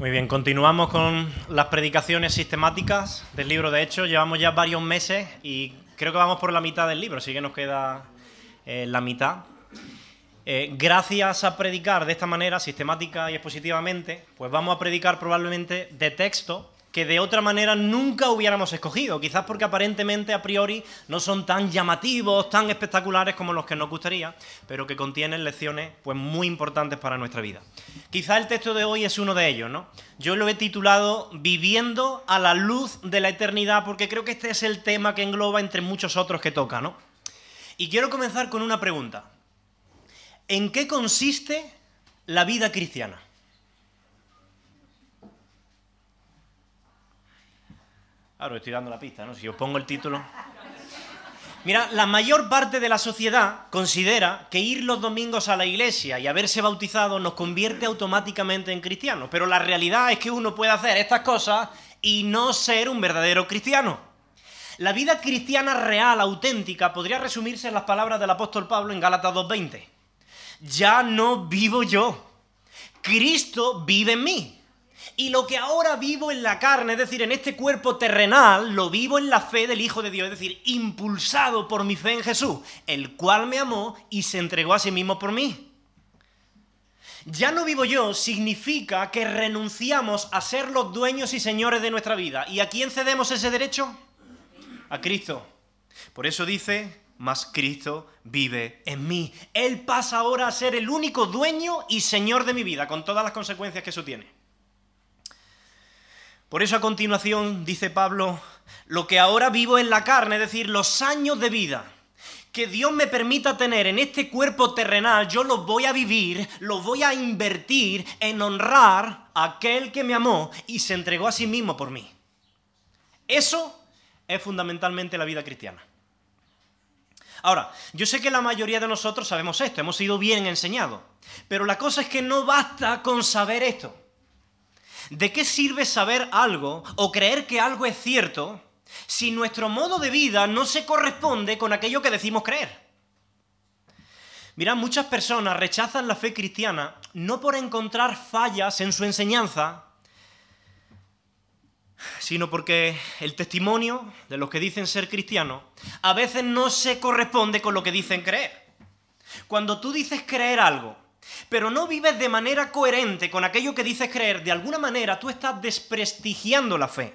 Muy bien, continuamos con las predicaciones sistemáticas del libro de Hechos. Llevamos ya varios meses y creo que vamos por la mitad del libro, así que nos queda eh, la mitad. Eh, gracias a predicar de esta manera, sistemática y expositivamente, pues vamos a predicar probablemente de texto que de otra manera nunca hubiéramos escogido, quizás porque aparentemente a priori no son tan llamativos, tan espectaculares como los que nos gustaría, pero que contienen lecciones pues muy importantes para nuestra vida. Quizás el texto de hoy es uno de ellos, ¿no? Yo lo he titulado Viviendo a la luz de la eternidad porque creo que este es el tema que engloba entre muchos otros que toca, ¿no? Y quiero comenzar con una pregunta. ¿En qué consiste la vida cristiana? Ahora estoy dando la pista, ¿no? Si os pongo el título. Mira, la mayor parte de la sociedad considera que ir los domingos a la iglesia y haberse bautizado nos convierte automáticamente en cristianos, pero la realidad es que uno puede hacer estas cosas y no ser un verdadero cristiano. La vida cristiana real, auténtica, podría resumirse en las palabras del apóstol Pablo en Gálatas 2.20. Ya no vivo yo, Cristo vive en mí. Y lo que ahora vivo en la carne, es decir, en este cuerpo terrenal, lo vivo en la fe del Hijo de Dios, es decir, impulsado por mi fe en Jesús, el cual me amó y se entregó a sí mismo por mí. Ya no vivo yo significa que renunciamos a ser los dueños y señores de nuestra vida. ¿Y a quién cedemos ese derecho? A Cristo. Por eso dice, más Cristo vive en mí. Él pasa ahora a ser el único dueño y señor de mi vida, con todas las consecuencias que eso tiene. Por eso a continuación dice Pablo, lo que ahora vivo en la carne, es decir, los años de vida que Dios me permita tener en este cuerpo terrenal, yo los voy a vivir, los voy a invertir en honrar a aquel que me amó y se entregó a sí mismo por mí. Eso es fundamentalmente la vida cristiana. Ahora, yo sé que la mayoría de nosotros sabemos esto, hemos sido bien enseñados, pero la cosa es que no basta con saber esto. ¿De qué sirve saber algo o creer que algo es cierto si nuestro modo de vida no se corresponde con aquello que decimos creer? Mirad, muchas personas rechazan la fe cristiana no por encontrar fallas en su enseñanza, sino porque el testimonio de los que dicen ser cristianos a veces no se corresponde con lo que dicen creer. Cuando tú dices creer algo pero no vives de manera coherente con aquello que dices creer, de alguna manera tú estás desprestigiando la fe.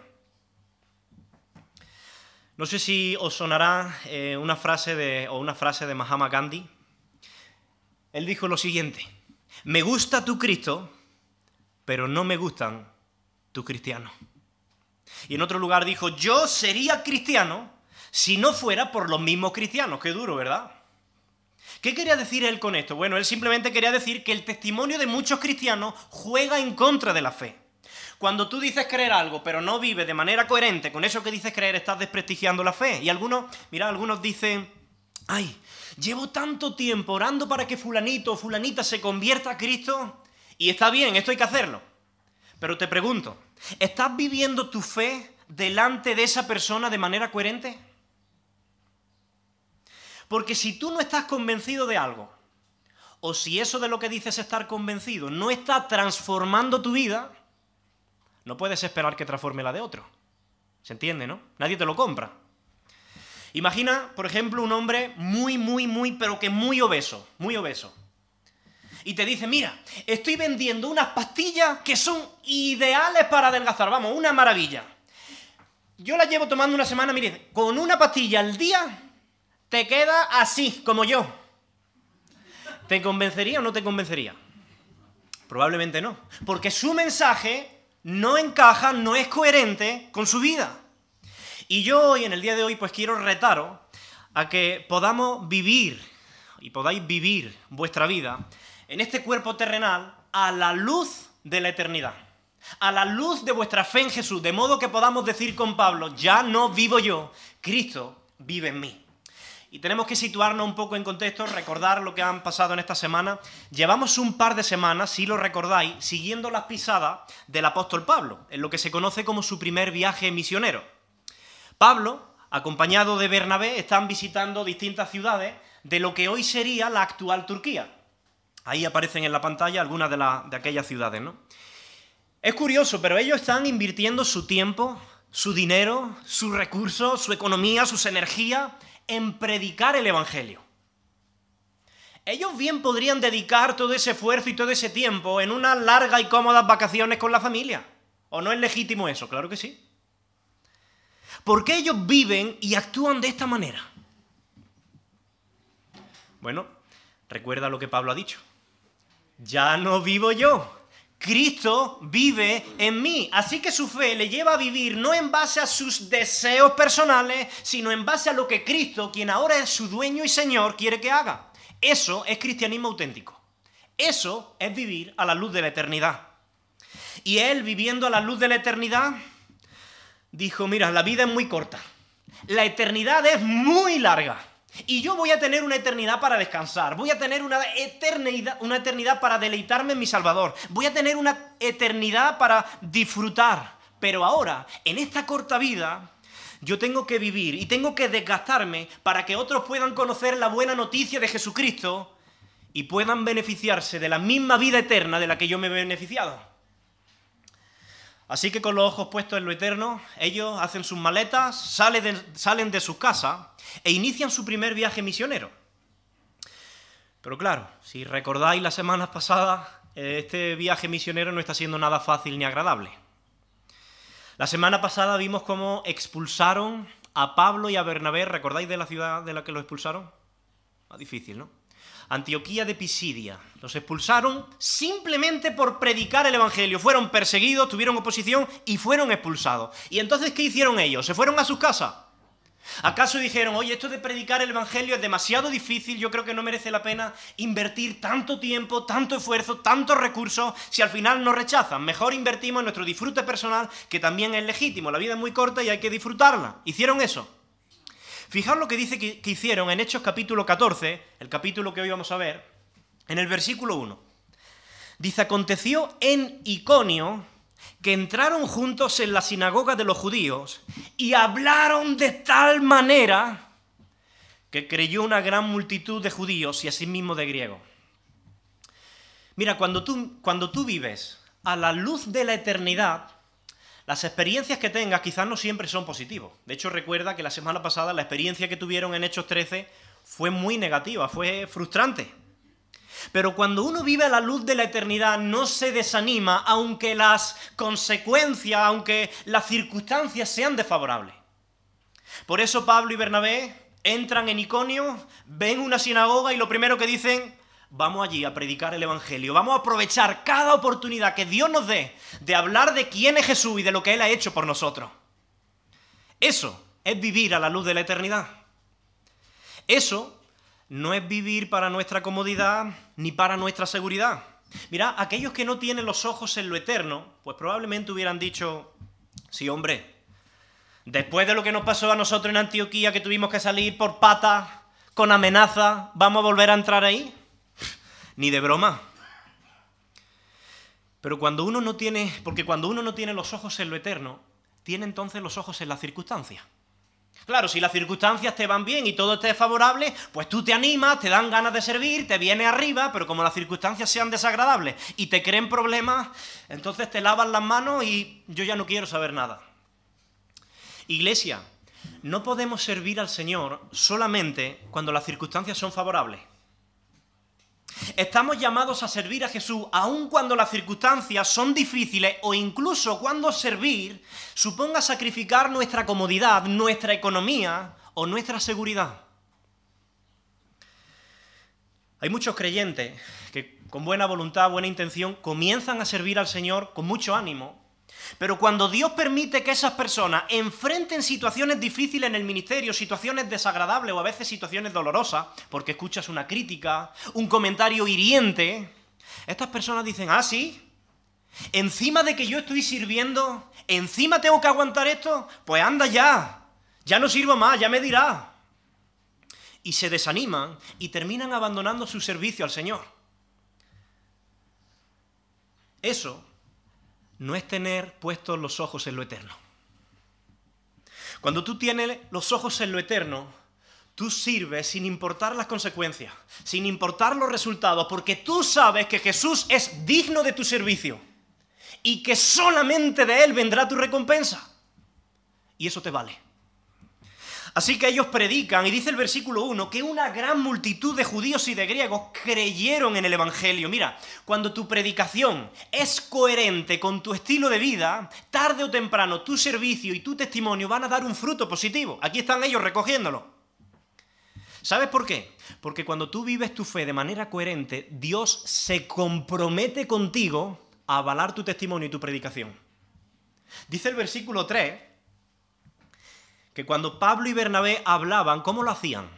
No sé si os sonará eh, una frase de, o una frase de Mahatma Gandhi. Él dijo lo siguiente, me gusta tu Cristo, pero no me gustan tus cristianos. Y en otro lugar dijo, yo sería cristiano si no fuera por los mismos cristianos. Qué duro, ¿verdad? ¿Qué quería decir él con esto? Bueno, él simplemente quería decir que el testimonio de muchos cristianos juega en contra de la fe. Cuando tú dices creer algo, pero no vives de manera coherente con eso que dices creer, estás desprestigiando la fe. Y algunos, mira, algunos dicen, ay, llevo tanto tiempo orando para que fulanito o fulanita se convierta a Cristo y está bien, esto hay que hacerlo. Pero te pregunto, ¿estás viviendo tu fe delante de esa persona de manera coherente? Porque si tú no estás convencido de algo, o si eso de lo que dices estar convencido no está transformando tu vida, no puedes esperar que transforme la de otro. ¿Se entiende, no? Nadie te lo compra. Imagina, por ejemplo, un hombre muy, muy, muy, pero que muy obeso, muy obeso. Y te dice, mira, estoy vendiendo unas pastillas que son ideales para adelgazar, vamos, una maravilla. Yo las llevo tomando una semana, mire, con una pastilla al día te queda así, como yo. ¿Te convencería o no te convencería? Probablemente no, porque su mensaje no encaja, no es coherente con su vida. Y yo hoy, en el día de hoy, pues quiero retaros a que podamos vivir y podáis vivir vuestra vida en este cuerpo terrenal a la luz de la eternidad, a la luz de vuestra fe en Jesús, de modo que podamos decir con Pablo, ya no vivo yo, Cristo vive en mí. Y tenemos que situarnos un poco en contexto, recordar lo que han pasado en esta semana. Llevamos un par de semanas, si lo recordáis, siguiendo las pisadas del apóstol Pablo, en lo que se conoce como su primer viaje misionero. Pablo, acompañado de Bernabé, están visitando distintas ciudades de lo que hoy sería la actual Turquía. Ahí aparecen en la pantalla algunas de, de aquellas ciudades, ¿no? Es curioso, pero ellos están invirtiendo su tiempo, su dinero, sus recursos, su economía, sus energías en predicar el Evangelio. Ellos bien podrían dedicar todo ese esfuerzo y todo ese tiempo en unas largas y cómodas vacaciones con la familia. ¿O no es legítimo eso? Claro que sí. ¿Por qué ellos viven y actúan de esta manera? Bueno, recuerda lo que Pablo ha dicho. Ya no vivo yo, Cristo vive en mí. Así que su fe le lleva a vivir no en base a sus deseos personales, sino en base a lo que Cristo, quien ahora es su dueño y Señor, quiere que haga. Eso es cristianismo auténtico. Eso es vivir a la luz de la eternidad. Y él, viviendo a la luz de la eternidad, dijo, mira, la vida es muy corta. La eternidad es muy larga. Y yo voy a tener una eternidad para descansar, voy a tener una eternidad, una eternidad para deleitarme en mi Salvador, voy a tener una eternidad para disfrutar. Pero ahora, en esta corta vida, yo tengo que vivir y tengo que desgastarme para que otros puedan conocer la buena noticia de Jesucristo y puedan beneficiarse de la misma vida eterna de la que yo me he beneficiado. Así que con los ojos puestos en lo eterno, ellos hacen sus maletas, salen de, salen de su casa e inician su primer viaje misionero. Pero claro, si recordáis las semanas pasadas, este viaje misionero no está siendo nada fácil ni agradable. La semana pasada vimos cómo expulsaron a Pablo y a Bernabé, ¿recordáis de la ciudad de la que lo expulsaron? Más difícil, ¿no? Antioquía de Pisidia. Los expulsaron simplemente por predicar el Evangelio. Fueron perseguidos, tuvieron oposición y fueron expulsados. ¿Y entonces qué hicieron ellos? ¿Se fueron a sus casas? ¿Acaso dijeron, oye, esto de predicar el Evangelio es demasiado difícil, yo creo que no merece la pena invertir tanto tiempo, tanto esfuerzo, tantos recursos, si al final nos rechazan? Mejor invertimos en nuestro disfrute personal, que también es legítimo, la vida es muy corta y hay que disfrutarla. ¿Hicieron eso? Fijaos lo que dice que, hicieron en Hechos capítulo 14, el capítulo que hoy vamos a ver, en el versículo 1. Dice, aconteció en Iconio que entraron juntos en la sinagoga de los judíos y hablaron de tal manera que creyó una gran multitud de judíos y asimismo de griegos. Mira, cuando tú, cuando tú vives a la luz de la eternidad, las experiencias que tengas quizás no siempre son positivas. De hecho, recuerda que la semana pasada la experiencia que tuvieron en Hechos 13 fue muy negativa, fue frustrante. Pero cuando uno vive a la luz de la eternidad no se desanima aunque las consecuencias, aunque las circunstancias sean desfavorables. Por eso Pablo y Bernabé entran en Iconio, ven una sinagoga y lo primero que dicen, vamos allí a predicar el Evangelio, vamos a aprovechar cada oportunidad que Dios nos dé de hablar de quién es Jesús y de lo que Él ha hecho por nosotros. Eso es vivir a la luz de la eternidad. Eso no es vivir para nuestra comodidad ni para nuestra seguridad. Mira, aquellos que no tienen los ojos en lo eterno, pues probablemente hubieran dicho, sí, hombre, después de lo que nos pasó a nosotros en Antioquía, que tuvimos que salir por patas, con amenaza, ¿vamos a volver a entrar ahí? Ni de broma. Pero cuando uno no tiene, porque cuando uno no tiene los ojos en lo eterno, tiene entonces los ojos en las circunstancias. Claro, si las circunstancias te van bien y todo te es favorable, pues tú te animas, te dan ganas de servir, te viene arriba, pero como las circunstancias sean desagradables y te creen problemas, entonces te lavas las manos y yo ya no quiero saber nada. Iglesia, no podemos servir al Señor solamente cuando las circunstancias son favorables. Estamos llamados a servir a Jesús aun cuando las circunstancias son difíciles o incluso cuando servir suponga sacrificar nuestra comodidad, nuestra economía o nuestra seguridad. Hay muchos creyentes que con buena voluntad, buena intención, comienzan a servir al Señor con mucho ánimo, pero cuando Dios permite que esas personas enfrenten situaciones difíciles en el ministerio, situaciones desagradables o a veces situaciones dolorosas, porque escuchas una crítica, un comentario hiriente, estas personas dicen, ah, sí, encima de que yo estoy sirviendo, encima tengo que aguantar esto, pues anda ya, ya no sirvo más, ya me dirá. Y se desaniman y terminan abandonando su servicio al Señor. Eso no es tener puestos los ojos en lo eterno. Cuando tú tienes los ojos en lo eterno, tú sirves sin importar las consecuencias, sin importar los resultados, porque tú sabes que Jesús es digno de tu servicio. y que solamente de Él vendrá tu recompensa. Y eso te vale. Así que ellos predican, y dice el versículo 1, que una gran multitud de judíos y de griegos creyeron en el Evangelio. Mira, cuando tu predicación es coherente con tu estilo de vida, tarde o temprano tu servicio y tu testimonio van a dar un fruto positivo. Aquí están ellos recogiéndolo. ¿Sabes por qué? Porque cuando tú vives tu fe de manera coherente, Dios se compromete contigo a avalar tu testimonio y tu predicación. Dice el versículo 3 que cuando Pablo y Bernabé hablaban, ¿cómo lo hacían?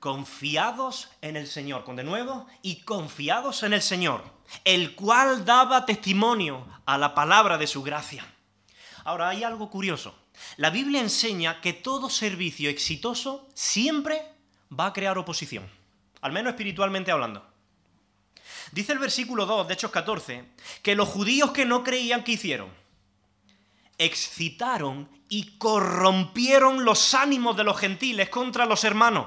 Confiados en el Señor, con de nuevo, y confiados en el Señor, el cual daba testimonio a la palabra de su gracia. Ahora, hay algo curioso. La Biblia enseña que todo servicio exitoso siempre va a crear oposición, al menos espiritualmente hablando. Dice el versículo 2 de Hechos 14 que los judíos que no creían que hicieron, excitaron y corrompieron los ánimos de los gentiles contra los hermanos.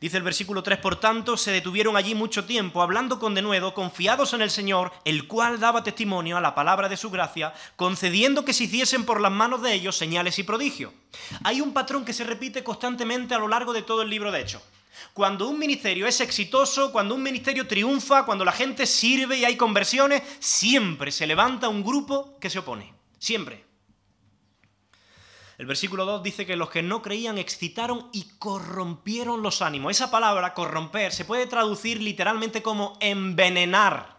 Dice el versículo 3, por tanto, se detuvieron allí mucho tiempo, hablando con denuedo, confiados en el Señor, el cual daba testimonio a la palabra de su gracia, concediendo que se hiciesen por las manos de ellos señales y prodigios. Hay un patrón que se repite constantemente a lo largo de todo el libro de Hechos. Cuando un ministerio es exitoso, cuando un ministerio triunfa, cuando la gente sirve y hay conversiones, siempre se levanta un grupo que se opone. Siempre. El versículo 2 dice que los que no creían excitaron y corrompieron los ánimos. Esa palabra, corromper, se puede traducir literalmente como envenenar.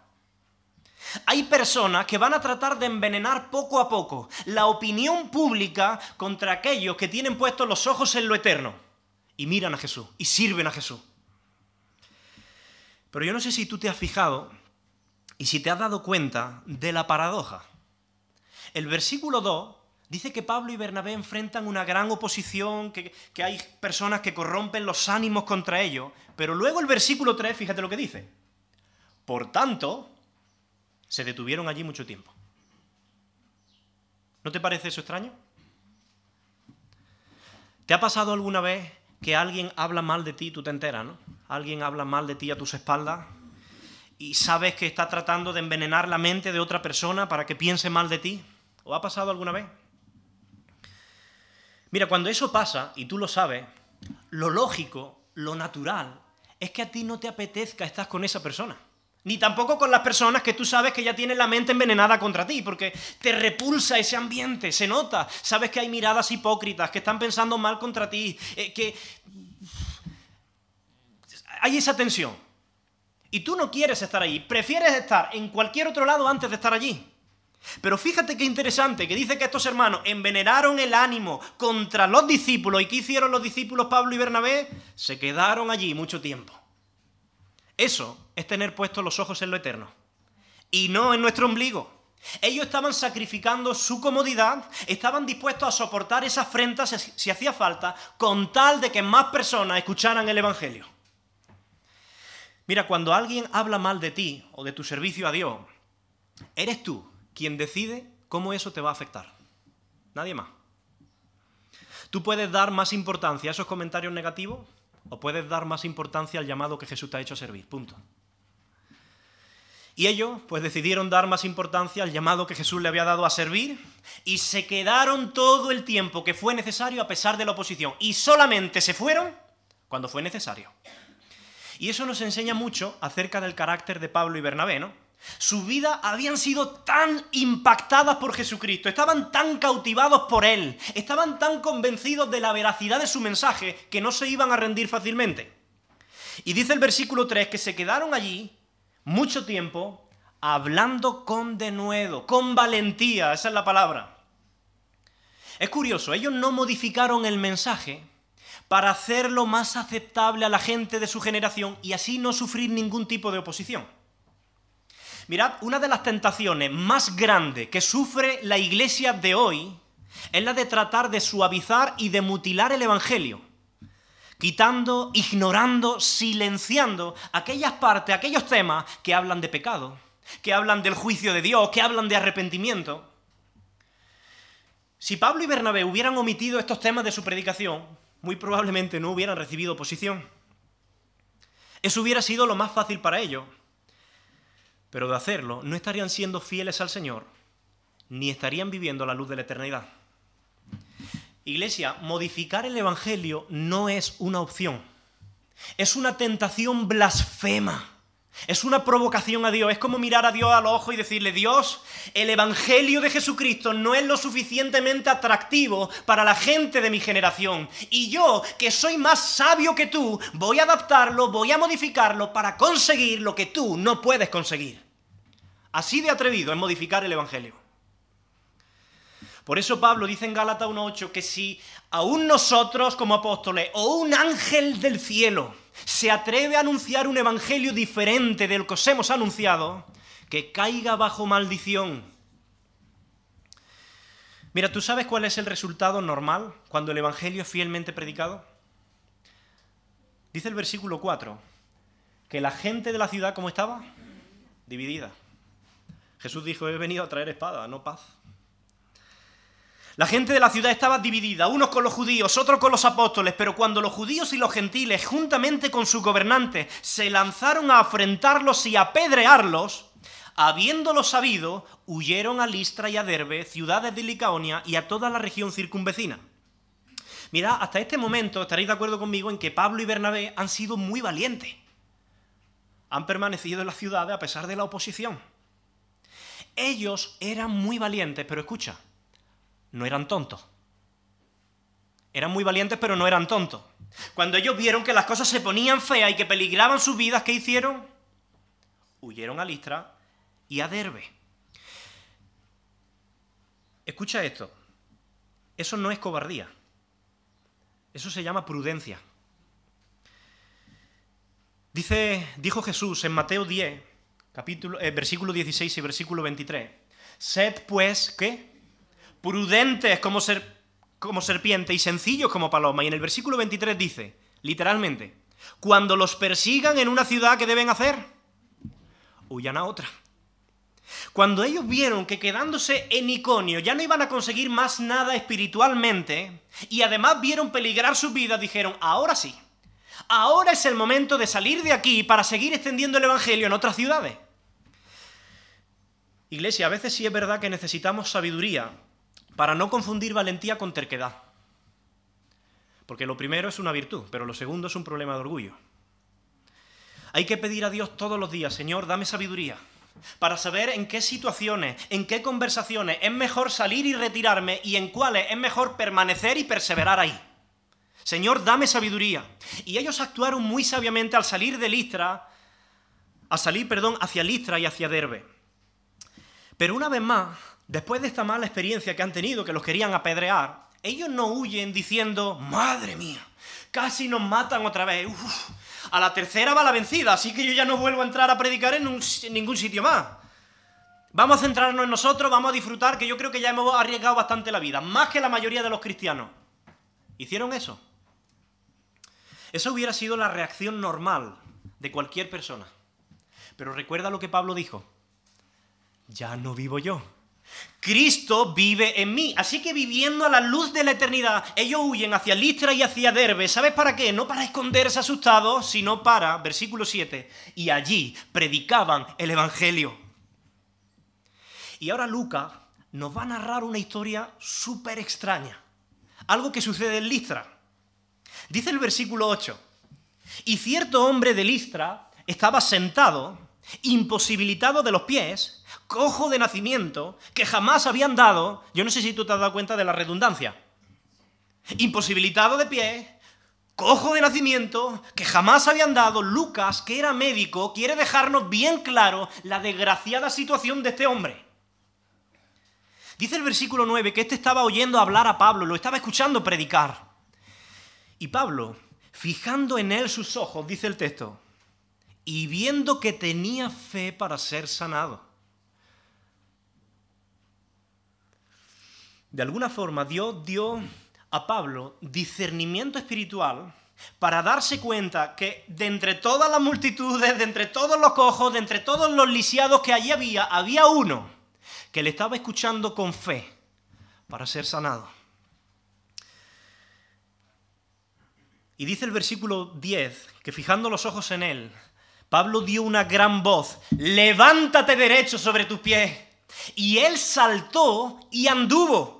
Hay personas que van a tratar de envenenar poco a poco la opinión pública contra aquellos que tienen puestos los ojos en lo eterno y miran a Jesús y sirven a Jesús. Pero yo no sé si tú te has fijado y si te has dado cuenta de la paradoja. El versículo 2 Dice que Pablo y Bernabé enfrentan una gran oposición, que, hay personas que corrompen los ánimos contra ellos, pero luego el versículo 3, fíjate lo que dice. Por tanto, se detuvieron allí mucho tiempo. ¿No te parece eso extraño? ¿Te ha pasado alguna vez que alguien habla mal de ti, tú te enteras, ¿no? Alguien habla mal de ti a tus espaldas y sabes que está tratando de envenenar la mente de otra persona para que piense mal de ti. ¿O ha pasado alguna vez? Mira, cuando eso pasa, y tú lo sabes, lo lógico, lo natural, es que a ti no te apetezca estar con esa persona. Ni tampoco con las personas que tú sabes que ya tienen la mente envenenada contra ti, porque te repulsa ese ambiente, se nota. Sabes que hay miradas hipócritas, que están pensando mal contra ti, eh, que hay esa tensión. Y tú no quieres estar allí, prefieres estar en cualquier otro lado antes de estar allí. Pero fíjate qué interesante, que dice que estos hermanos envenenaron el ánimo contra los discípulos. ¿Y qué hicieron los discípulos Pablo y Bernabé? Se quedaron allí mucho tiempo. Eso es tener puestos los ojos en lo eterno. Y no en nuestro ombligo. Ellos estaban sacrificando su comodidad, estaban dispuestos a soportar esas afrentas si hacía falta, con tal de que más personas escucharan el Evangelio. Mira, cuando alguien habla mal de ti o de tu servicio a Dios, eres tú quien decide cómo eso te va a afectar. Nadie más. Tú puedes dar más importancia a esos comentarios negativos o puedes dar más importancia al llamado que Jesús te ha hecho a servir. Punto. Y ellos pues decidieron dar más importancia al llamado que Jesús le había dado a servir y se quedaron todo el tiempo que fue necesario a pesar de la oposición. Y solamente se fueron cuando fue necesario. Y eso nos enseña mucho acerca del carácter de Pablo y Bernabé, ¿no? Su vida habían sido tan impactadas por Jesucristo, estaban tan cautivados por Él, estaban tan convencidos de la veracidad de su mensaje que no se iban a rendir fácilmente. Y dice el versículo 3 que se quedaron allí mucho tiempo hablando con denuedo, con valentía, esa es la palabra. Es curioso, ellos no modificaron el mensaje para hacerlo más aceptable a la gente de su generación y así no sufrir ningún tipo de oposición. Mirad, una de las tentaciones más grandes que sufre la iglesia de hoy es la de tratar de suavizar y de mutilar el Evangelio, quitando, ignorando, silenciando aquellas partes, aquellos temas que hablan de pecado, que hablan del juicio de Dios, que hablan de arrepentimiento. Si Pablo y Bernabé hubieran omitido estos temas de su predicación, muy probablemente no hubieran recibido oposición. Eso hubiera sido lo más fácil para ellos. Pero de hacerlo, no estarían siendo fieles al Señor ni estarían viviendo la luz de la eternidad. Iglesia, modificar el Evangelio no es una opción. Es una tentación blasfema. Es una provocación a Dios. Es como mirar a Dios al ojo y decirle, Dios, el Evangelio de Jesucristo no es lo suficientemente atractivo para la gente de mi generación. Y yo, que soy más sabio que tú, voy a adaptarlo, voy a modificarlo para conseguir lo que tú no puedes conseguir. Así de atrevido es modificar el Evangelio. Por eso Pablo dice en Gálatas 1.8 que si aún nosotros como apóstoles o un ángel del cielo se atreve a anunciar un evangelio diferente del que os hemos anunciado, que caiga bajo maldición. Mira, ¿tú sabes cuál es el resultado normal cuando el evangelio es fielmente predicado? Dice el versículo 4, que la gente de la ciudad, ¿cómo estaba? Dividida. Jesús dijo, he venido a traer espada, no paz. La gente de la ciudad estaba dividida, unos con los judíos, otros con los apóstoles, pero cuando los judíos y los gentiles, juntamente con sus gobernantes, se lanzaron a afrentarlos y apedrearlos, habiéndolo sabido, huyeron a Listra y a Derbe, ciudades de Licaonia y a toda la región circunvecina. Mira, hasta este momento estaréis de acuerdo conmigo en que Pablo y Bernabé han sido muy valientes. Han permanecido en la ciudad a pesar de la oposición. Ellos eran muy valientes, pero escucha, no eran tontos. Eran muy valientes, pero no eran tontos. Cuando ellos vieron que las cosas se ponían feas y que peligraban sus vidas, ¿qué hicieron? Huyeron a Listra y a Derbe. Escucha esto. Eso no es cobardía. Eso se llama prudencia. Dice, dijo Jesús en Mateo 10, capítulo, eh, versículo 16 y versículo 23. Sed pues, ¿qué? Prudentes como, ser, como serpiente y sencillos como paloma. Y en el versículo 23 dice, literalmente, cuando los persigan en una ciudad, ¿qué deben hacer? Huyan a otra. Cuando ellos vieron que quedándose en Iconio ya no iban a conseguir más nada espiritualmente, y además vieron peligrar su vida, dijeron, ahora sí, ahora es el momento de salir de aquí para seguir extendiendo el Evangelio en otras ciudades. Iglesia, a veces sí es verdad que necesitamos sabiduría para no confundir valentía con terquedad. Porque lo primero es una virtud, pero lo segundo es un problema de orgullo. Hay que pedir a Dios todos los días, Señor, dame sabiduría, para saber en qué situaciones, en qué conversaciones es mejor salir y retirarme y en cuáles es mejor permanecer y perseverar ahí. Señor, dame sabiduría. Y ellos actuaron muy sabiamente al salir de Listra, a salir, perdón, hacia Listra y hacia Derbe. Pero una vez más, después de esta mala experiencia que han tenido, que los querían apedrear, ellos no huyen diciendo, madre mía, casi nos matan otra vez. a la tercera va la vencida, así que yo ya no vuelvo a entrar a predicar en, ningún sitio más. Vamos a centrarnos en nosotros, vamos a disfrutar, que yo creo que ya hemos arriesgado bastante la vida, más que la mayoría de los cristianos. ¿Hicieron eso? Eso hubiera sido la reacción normal de cualquier persona. Pero recuerda lo que Pablo dijo. Ya no vivo yo Cristo vive en mí. Así que viviendo a la luz de la eternidad, ellos huyen hacia Listra y hacia Derbe. ¿Sabes para qué? No para esconderse asustados, sino para, versículo 7, y allí predicaban el Evangelio. Y ahora Lucas nos va a narrar una historia súper extraña. Algo que sucede en Listra. Dice el versículo 8, y cierto hombre de Listra estaba sentado, imposibilitado de los pies, cojo de nacimiento, que jamás habían dado, yo no sé si tú te has dado cuenta de la redundancia, imposibilitado de pie, cojo de nacimiento, que jamás habían dado, Lucas, que era médico, quiere dejarnos bien claro la desgraciada situación de este hombre. Dice el versículo 9 que éste estaba oyendo hablar a Pablo, lo estaba escuchando predicar. Y Pablo, fijando en él sus ojos, dice el texto, y viendo que tenía fe para ser sanado. De alguna forma Dios dio a Pablo discernimiento espiritual para darse cuenta que de entre todas las multitudes, de entre todos los cojos, de entre todos los lisiados que allí había, había uno que le estaba escuchando con fe para ser sanado. Y dice el versículo 10 que fijando los ojos en él, Pablo dio una gran voz, levántate derecho sobre tus pies. Y él saltó y anduvo.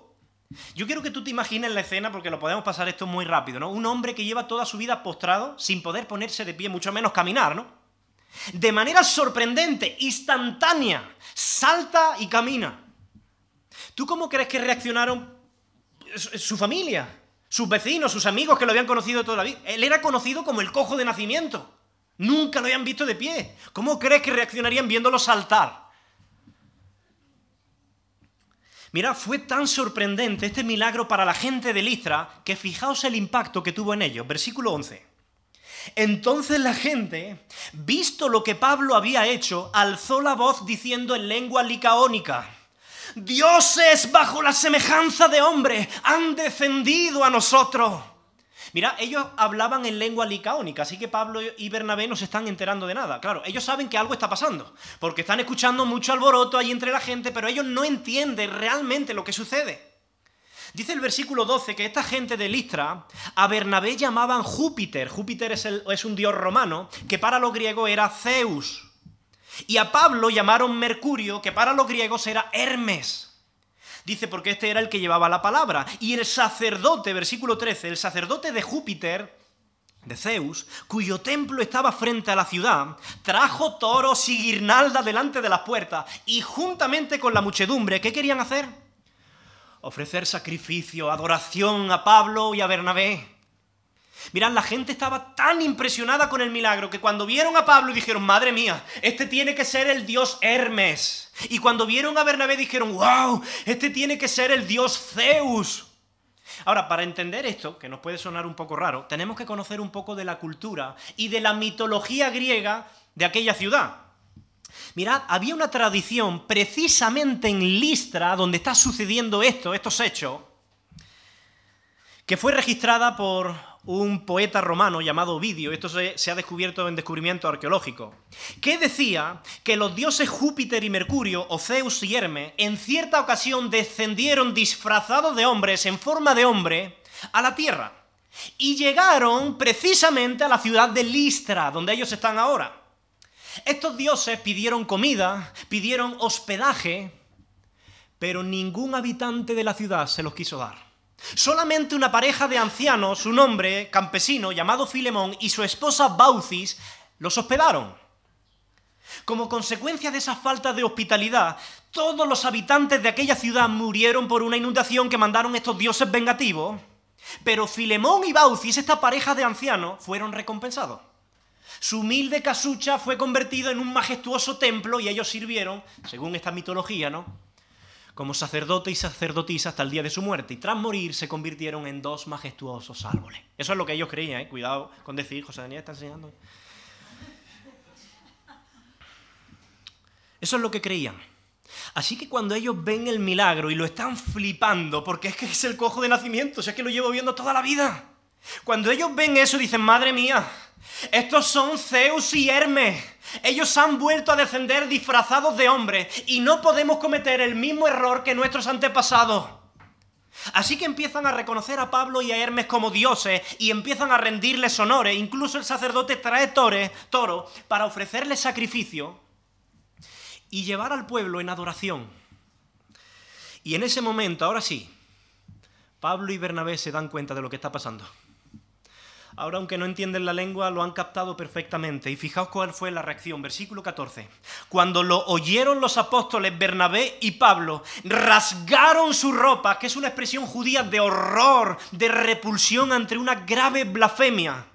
Yo quiero que tú te imagines la escena porque lo podemos pasar esto muy rápido, ¿no? Un hombre que lleva toda su vida postrado sin poder ponerse de pie, mucho menos caminar, ¿no? De manera sorprendente, instantánea, salta y camina. ¿Tú cómo crees que reaccionaron su familia, sus vecinos, sus amigos que lo habían conocido toda la vida? Él era conocido como el cojo de nacimiento. Nunca lo habían visto de pie. ¿Cómo crees que reaccionarían viéndolo saltar? Mira, fue tan sorprendente este milagro para la gente de Listra que fijaos el impacto que tuvo en ellos. Versículo 11. Entonces la gente, visto lo que Pablo había hecho, alzó la voz diciendo en lengua licaónica, dioses bajo la semejanza de hombre han defendido a nosotros. Mira, ellos hablaban en lengua licaónica, así que Pablo y Bernabé no se están enterando de nada. Claro, ellos saben que algo está pasando, porque están escuchando mucho alboroto ahí entre la gente, pero ellos no entienden realmente lo que sucede. Dice el versículo 12 que esta gente de Listra a Bernabé llamaban Júpiter. Júpiter es, es un dios romano que para los griegos era Zeus. Y a Pablo llamaron Mercurio, que para los griegos era Hermes. Dice, porque este era el que llevaba la palabra. Y el sacerdote, versículo 13, el sacerdote de Júpiter, de Zeus, cuyo templo estaba frente a la ciudad, trajo toros y guirnalda delante de las puertas y juntamente con la muchedumbre, ¿qué querían hacer? Ofrecer sacrificio, adoración a Pablo y a Bernabé. Mirad, la gente estaba tan impresionada con el milagro que cuando vieron a Pablo dijeron, madre mía, este tiene que ser el dios Hermes. Y cuando vieron a Bernabé dijeron, wow, este tiene que ser el dios Zeus. Ahora, para entender esto, que nos puede sonar un poco raro, tenemos que conocer un poco de la cultura y de la mitología griega de aquella ciudad. Mirad, había una tradición precisamente en Listra, donde está sucediendo esto, estos hechos, que fue registrada por un poeta romano llamado Ovidio, esto se, ha descubierto en descubrimiento arqueológico, que decía que los dioses Júpiter y Mercurio, o Zeus y Hermes, en cierta ocasión descendieron disfrazados de hombres, en forma de hombre, a la tierra. Y llegaron precisamente a la ciudad de Listra, donde ellos están ahora. Estos dioses pidieron comida, pidieron hospedaje, pero ningún habitante de la ciudad se los quiso dar. Solamente una pareja de ancianos, un hombre campesino llamado Filemón y su esposa Baucis, los hospedaron. Como consecuencia de esa falta de hospitalidad, todos los habitantes de aquella ciudad murieron por una inundación que mandaron estos dioses vengativos, pero Filemón y Baucis, esta pareja de ancianos, fueron recompensados. Su humilde casucha fue convertido en un majestuoso templo y ellos sirvieron, según esta mitología, ¿no? Como sacerdote y sacerdotisa hasta el día de su muerte, y tras morir se convirtieron en dos majestuosos árboles. Eso es lo que ellos creían, ¿eh? cuidado con decir, José Daniel está enseñando. Eso es lo que creían. Así que cuando ellos ven el milagro y lo están flipando, porque es que es el cojo de nacimiento, o sea, es que lo llevo viendo toda la vida. Cuando ellos ven eso dicen, madre mía, estos son Zeus y Hermes. Ellos han vuelto a descender disfrazados de hombres y no podemos cometer el mismo error que nuestros antepasados. Así que empiezan a reconocer a Pablo y a Hermes como dioses y empiezan a rendirles honores. Incluso el sacerdote trae toro para ofrecerles sacrificio y llevar al pueblo en adoración. Y en ese momento, ahora sí, Pablo y Bernabé se dan cuenta de lo que está pasando. Ahora, aunque no entienden la lengua, lo han captado perfectamente. Y fijaos cuál fue la reacción. Versículo 14. Cuando lo oyeron los apóstoles Bernabé y Pablo, rasgaron su ropa, que es una expresión judía de horror, de repulsión ante una grave blasfemia.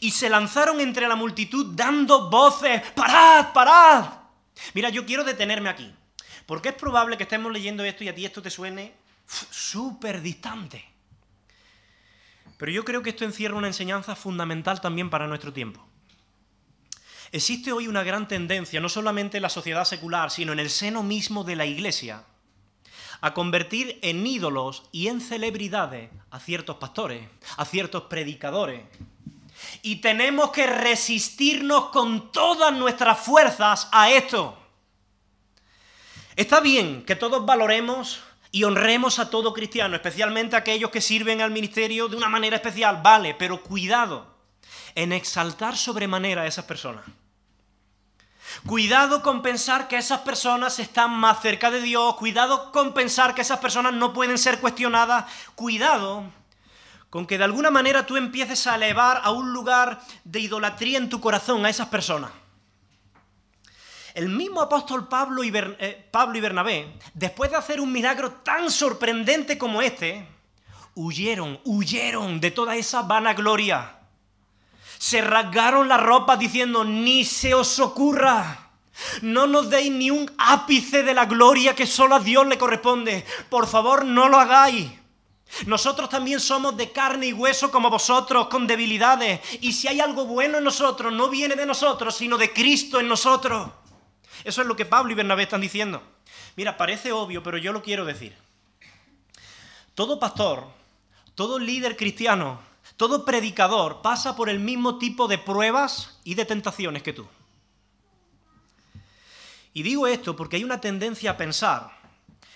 Y se lanzaron entre la multitud dando voces, parad, parad. Mira, yo quiero detenerme aquí, porque es probable que estemos leyendo esto y a ti esto te suene súper distante. Pero yo creo que esto encierra una enseñanza fundamental también para nuestro tiempo. Existe hoy una gran tendencia, no solamente en la sociedad secular, sino en el seno mismo de la Iglesia, a convertir en ídolos y en celebridades a ciertos pastores, a ciertos predicadores. Y tenemos que resistirnos con todas nuestras fuerzas a esto. Está bien que todos valoremos y honremos a todo cristiano, especialmente a aquellos que sirven al ministerio de una manera especial, vale, pero cuidado en exaltar sobremanera a esas personas. Cuidado con pensar que esas personas están más cerca de Dios. Cuidado con pensar que esas personas no pueden ser cuestionadas. Cuidado con que de alguna manera tú empieces a elevar a un lugar de idolatría en tu corazón a esas personas. El mismo apóstol Pablo y, eh, Pablo y Bernabé, después de hacer un milagro tan sorprendente como este, huyeron, huyeron de toda esa vanagloria. Se rasgaron la ropa diciendo, ni se os ocurra. No nos deis ni un ápice de la gloria que solo a Dios le corresponde. Por favor, no lo hagáis. Nosotros también somos de carne y hueso como vosotros, con debilidades. Y si hay algo bueno en nosotros, no viene de nosotros, sino de Cristo en nosotros. Eso es lo que Pablo y Bernabé están diciendo. Mira, parece obvio, pero yo lo quiero decir. Todo pastor, todo líder cristiano, todo predicador pasa por el mismo tipo de pruebas y de tentaciones que tú. Y digo esto porque hay una tendencia a pensar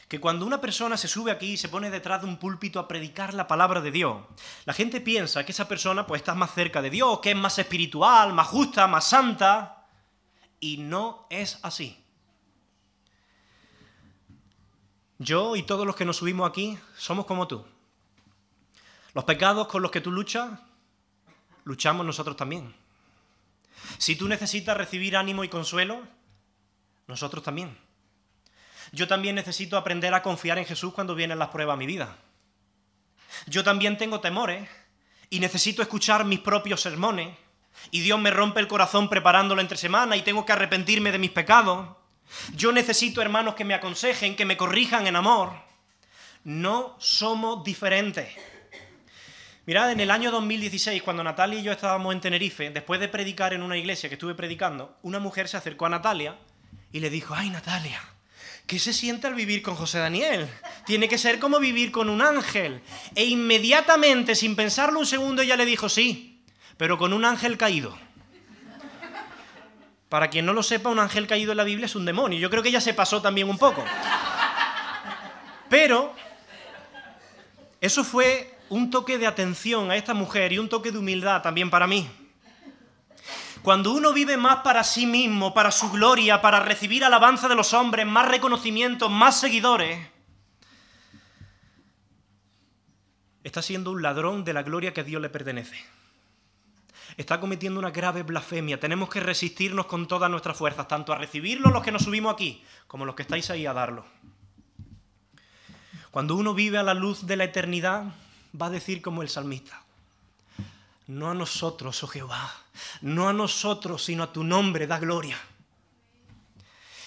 que cuando una persona se sube aquí y se pone detrás de un púlpito a predicar la palabra de Dios, la gente piensa que esa persona pues está más cerca de Dios, que es más espiritual, más justa, más santa, y no es así. Yo y todos los que nos subimos aquí somos como tú. Los pecados con los que tú luchas, luchamos nosotros también. Si tú necesitas recibir ánimo y consuelo, nosotros también. Yo también necesito aprender a confiar en Jesús cuando vienen las pruebas a mi vida. Yo también tengo temores y necesito escuchar mis propios sermones y Dios me rompe el corazón preparándolo entre semana y tengo que arrepentirme de mis pecados. Yo necesito hermanos que me aconsejen, que me corrijan en amor. No somos diferentes. Mirad, en el año 2016, cuando Natalia y yo estábamos en Tenerife, después de predicar en una iglesia que estuve predicando, una mujer se acercó a Natalia y le dijo, ay Natalia, ¿Qué se siente al vivir con José Daniel? Tiene que ser como vivir con un ángel. E inmediatamente, sin pensarlo un segundo, ella le dijo, sí, pero con un ángel caído. Para quien no lo sepa, un ángel caído en la Biblia es un demonio. Yo creo que ella se pasó también un poco. Pero eso fue un toque de atención a esta mujer y un toque de humildad también para mí. Cuando uno vive más para sí mismo, para su gloria, para recibir alabanza de los hombres, más reconocimiento, más seguidores, está siendo un ladrón de la gloria que a Dios le pertenece. Está cometiendo una grave blasfemia. Tenemos que resistirnos con todas nuestras fuerzas, tanto a recibirlo los que nos subimos aquí, como los que estáis ahí a darlo. Cuando uno vive a la luz de la eternidad, va a decir como el salmista, no a nosotros, oh Jehová, no a nosotros, sino a tu nombre da gloria.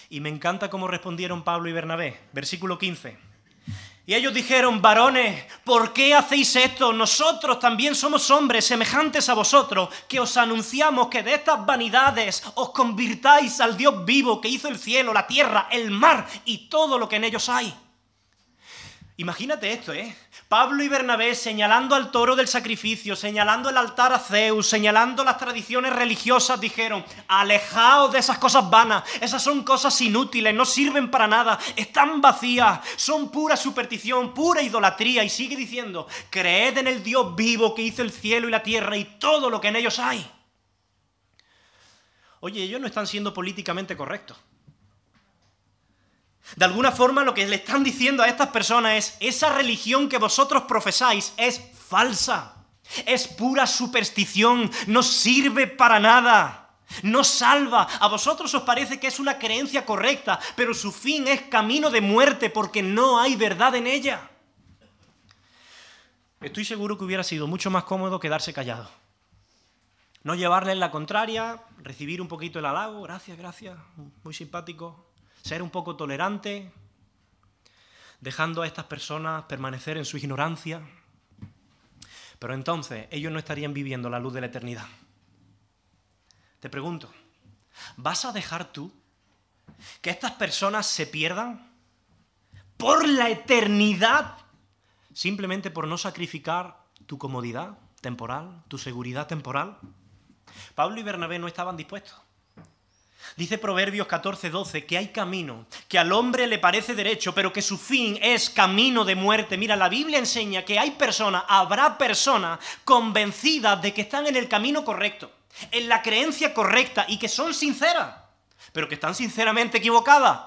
Y me encanta cómo respondieron Pablo y Bernabé. Versículo 15. Y ellos dijeron, varones, ¿por qué hacéis esto? Nosotros también somos hombres semejantes a vosotros, que os anunciamos que de estas vanidades os convirtáis al Dios vivo que hizo el cielo, la tierra, el mar y todo lo que en ellos hay. Imagínate esto, ¿eh? Pablo y Bernabé señalando al toro del sacrificio, señalando el altar a Zeus, señalando las tradiciones religiosas, dijeron, alejaos de esas cosas vanas, esas son cosas inútiles, no sirven para nada, están vacías, son pura superstición, pura idolatría. Y sigue diciendo, creed en el Dios vivo que hizo el cielo y la tierra y todo lo que en ellos hay. Oye, ellos no están siendo políticamente correctos. De alguna forma lo que le están diciendo a estas personas es, esa religión que vosotros profesáis es falsa, es pura superstición, no sirve para nada, no salva. A vosotros os parece que es una creencia correcta, pero su fin es camino de muerte porque no hay verdad en ella. Estoy seguro que hubiera sido mucho más cómodo quedarse callado. No llevarle la contraria, recibir un poquito el halago, gracias, gracias, muy simpático, ser un poco tolerante, dejando a estas personas permanecer en su ignorancia. Pero entonces ellos no estarían viviendo la luz de la eternidad. Te pregunto, ¿vas a dejar tú que estas personas se pierdan por la eternidad simplemente por no sacrificar tu comodidad temporal, tu seguridad temporal? Pablo y Bernabé no estaban dispuestos. Dice Proverbios 14, 12 que hay camino, que al hombre le parece derecho, pero que su fin es camino de muerte. Mira, la Biblia enseña que hay personas, habrá personas convencidas de que están en el camino correcto, en la creencia correcta y que son sinceras. pero que están sinceramente equivocadas.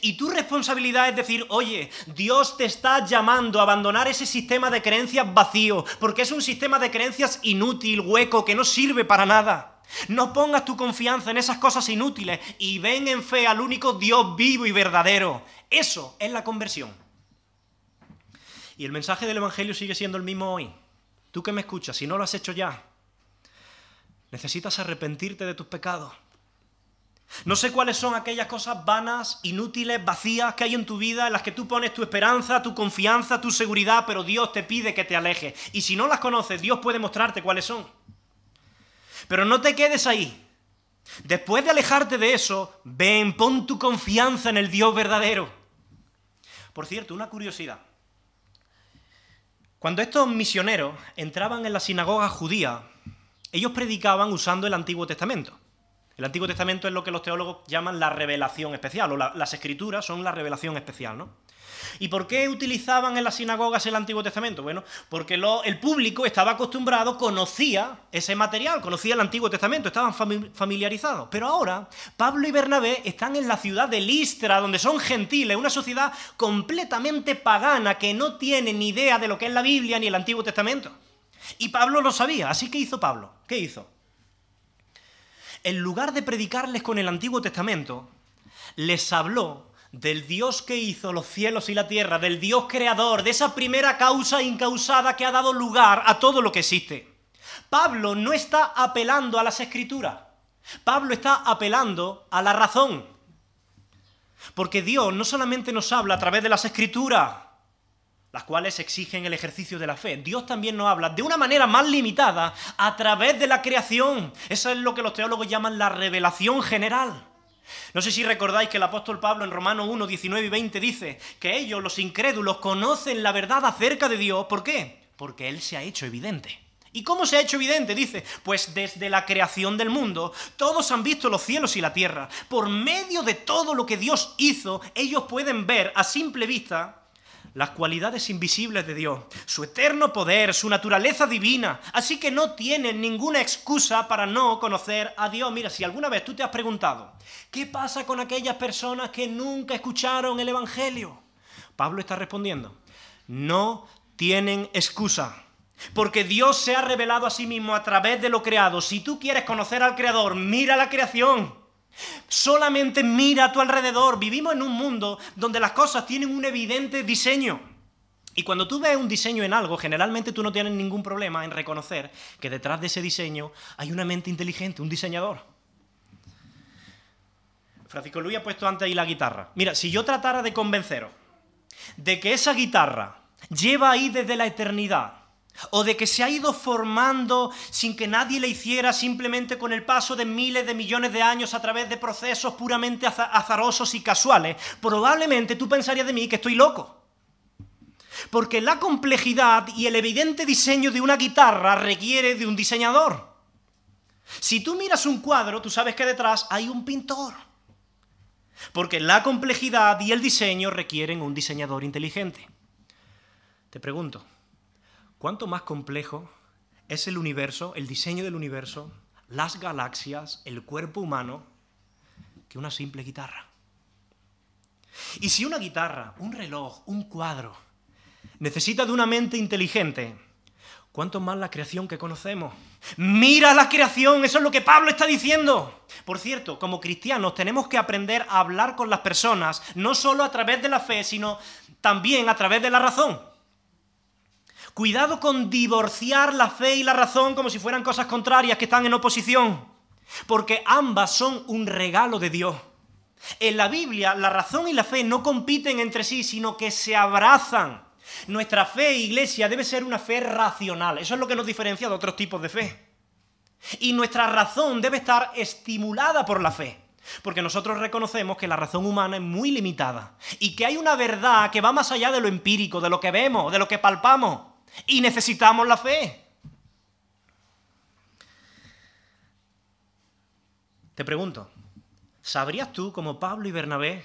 Y tu responsabilidad es decir, oye, Dios te está llamando a abandonar ese sistema de creencias vacío, porque es un sistema de creencias inútil, hueco, que no sirve para nada. No pongas tu confianza en esas cosas inútiles y ven en fe al único Dios vivo y verdadero. Eso es la conversión. Y el mensaje del Evangelio sigue siendo el mismo hoy. Tú que me escuchas, si no lo has hecho ya, necesitas arrepentirte de tus pecados. No sé cuáles son aquellas cosas vanas, inútiles, vacías que hay en tu vida en las que tú pones tu esperanza, tu confianza, tu seguridad, pero Dios te pide que te alejes. Y si no las conoces, Dios puede mostrarte cuáles son. Pero no te quedes ahí. Después de alejarte de eso, ven, pon tu confianza en el Dios verdadero. Por cierto, una curiosidad. Cuando estos misioneros entraban en la sinagoga judía, ellos predicaban usando el Antiguo Testamento. El Antiguo Testamento es lo que los teólogos llaman la revelación especial, o las escrituras son la revelación especial, ¿no? ¿Y por qué utilizaban en las sinagogas el Antiguo Testamento? Bueno, porque el público estaba acostumbrado, conocía ese material, conocía el Antiguo Testamento, estaban familiarizados. Pero ahora, Pablo y Bernabé están en la ciudad de Listra, donde son gentiles, una sociedad completamente pagana que no tiene ni idea de lo que es la Biblia ni el Antiguo Testamento. Y Pablo lo sabía, así que hizo Pablo. ¿Qué hizo? En lugar de predicarles con el Antiguo Testamento, les habló del Dios que hizo los cielos y la tierra, del Dios creador, de esa primera causa incausada que ha dado lugar a todo lo que existe. Pablo no está apelando a las escrituras, Pablo está apelando a la razón. Porque Dios no solamente nos habla a través de las escrituras, las cuales exigen el ejercicio de la fe. Dios también nos habla de una manera más limitada a través de la creación. Eso es lo que los teólogos llaman la revelación general. No sé si recordáis que el apóstol Pablo en Romanos 1, 19 y 20 dice que ellos, los incrédulos, conocen la verdad acerca de Dios. ¿Por qué? Porque Él se ha hecho evidente. ¿Y cómo se ha hecho evidente? Dice, pues desde la creación del mundo, todos han visto los cielos y la tierra. Por medio de todo lo que Dios hizo, ellos pueden ver a simple vista las cualidades invisibles de Dios, su eterno poder, su naturaleza divina. Así que no tienen ninguna excusa para no conocer a Dios. Mira, si alguna vez tú te has preguntado, ¿qué pasa con aquellas personas que nunca escucharon el Evangelio? Pablo está respondiendo, no tienen excusa. Porque Dios se ha revelado a sí mismo a través de lo creado. Si tú quieres conocer al Creador, mira la creación. Solamente mira a tu alrededor. Vivimos en un mundo donde las cosas tienen un evidente diseño. Y cuando tú ves un diseño en algo, generalmente tú no tienes ningún problema en reconocer que detrás de ese diseño hay una mente inteligente, un diseñador. Francisco Luis ha puesto antes ahí la guitarra. Mira, si yo tratara de convenceros de que esa guitarra lleva ahí desde la eternidad o de que se ha ido formando sin que nadie le hiciera simplemente con el paso de miles de millones de años a través de procesos puramente azarosos y casuales, probablemente tú pensarías de mí que estoy loco. Porque la complejidad y el evidente diseño de una guitarra requiere de un diseñador. Si tú miras un cuadro, tú sabes que detrás hay un pintor. Porque la complejidad y el diseño requieren un diseñador inteligente. Te pregunto, ¿Cuánto más complejo es el universo, el diseño del universo, las galaxias, el cuerpo humano, que una simple guitarra? Y si una guitarra, un reloj, un cuadro, necesita de una mente inteligente, ¿cuánto más la creación que conocemos? Mira la creación, eso es lo que Pablo está diciendo. Por cierto, como cristianos tenemos que aprender a hablar con las personas, no solo a través de la fe, sino también a través de la razón. Cuidado con divorciar la fe y la razón como si fueran cosas contrarias que están en oposición, porque ambas son un regalo de Dios. En la Biblia, la razón y la fe no compiten entre sí, sino que se abrazan. Nuestra fe, iglesia, debe ser una fe racional. Eso es lo que nos diferencia de otros tipos de fe. Y nuestra razón debe estar estimulada por la fe. Porque nosotros reconocemos que la razón humana es muy limitada y que hay una verdad que va más allá de lo empírico, de lo que vemos, de lo que palpamos. Y necesitamos la fe. Te pregunto, ¿sabrías tú, como Pablo y Bernabé,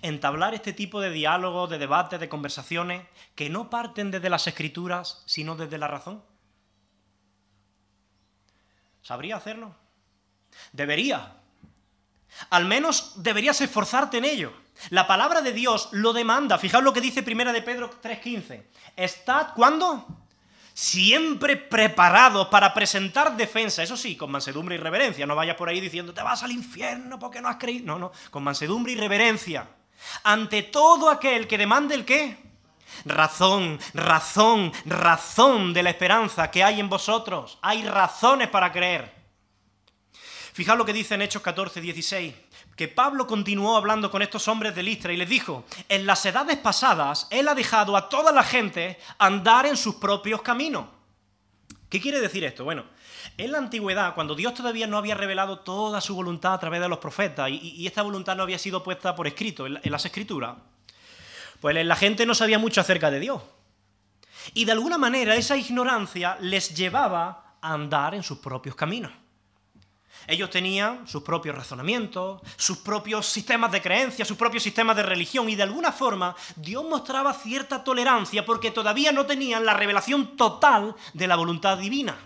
entablar este tipo de diálogos, de debates, de conversaciones que no parten desde las escrituras, sino desde la razón? ¿Sabría hacerlo? Debería. Al menos deberías esforzarte en ello. La palabra de Dios lo demanda. Fijaos lo que dice Primera de Pedro 3.15. Estad, ¿cuándo? Siempre preparados para presentar defensa. Eso sí, con mansedumbre y reverencia. No vayas por ahí diciendo, te vas al infierno porque no has creído. No, no, con mansedumbre y reverencia. Ante todo aquel que demande el qué? Razón, razón, razón de la esperanza que hay en vosotros. Hay razones para creer. Fijaos lo que dice en Hechos 14, 16, que Pablo continuó hablando con estos hombres de Listra y les dijo, en las edades pasadas él ha dejado a toda la gente andar en sus propios caminos. ¿Qué quiere decir esto? Bueno, en la antigüedad, cuando Dios todavía no había revelado toda su voluntad a través de los profetas y, esta voluntad no había sido puesta por escrito en las escrituras, pues la gente no sabía mucho acerca de Dios. Y de alguna manera esa ignorancia les llevaba a andar en sus propios caminos. Ellos tenían sus propios razonamientos, sus propios sistemas de creencia, sus propios sistemas de religión y de alguna forma Dios mostraba cierta tolerancia porque todavía no tenían la revelación total de la voluntad divina.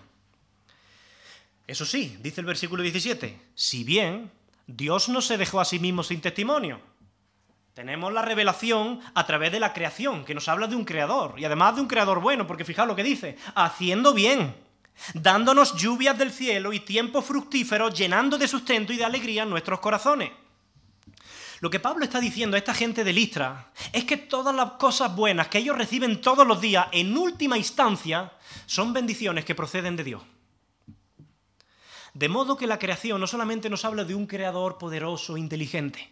Eso sí, dice el versículo 17, si bien Dios no se dejó a sí mismo sin testimonio. Tenemos la revelación a través de la creación, que nos habla de un creador, y además de un creador bueno, porque fijaos lo que dice, haciendo bien dándonos lluvias del cielo y tiempos fructíferos, llenando de sustento y de alegría nuestros corazones. Lo que Pablo está diciendo a esta gente de Listra es que todas las cosas buenas que ellos reciben todos los días, en última instancia, son bendiciones que proceden de Dios. De modo que la creación no solamente nos habla de un creador poderoso, inteligente,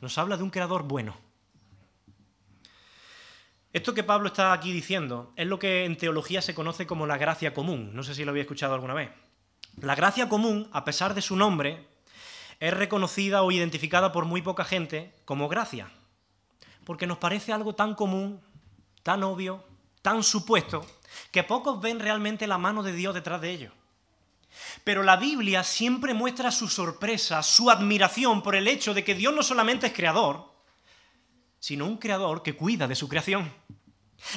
nos habla de un creador bueno. Esto que Pablo está aquí diciendo es lo que en teología se conoce como la gracia común. No sé si lo había escuchado alguna vez. La gracia común, a pesar de su nombre, es reconocida o identificada por muy poca gente como gracia. Porque nos parece algo tan común, tan obvio, tan supuesto, que pocos ven realmente la mano de Dios detrás de ello. Pero la Biblia siempre muestra su sorpresa, su admiración por el hecho de que Dios no solamente es creador, sino un creador que cuida de su creación.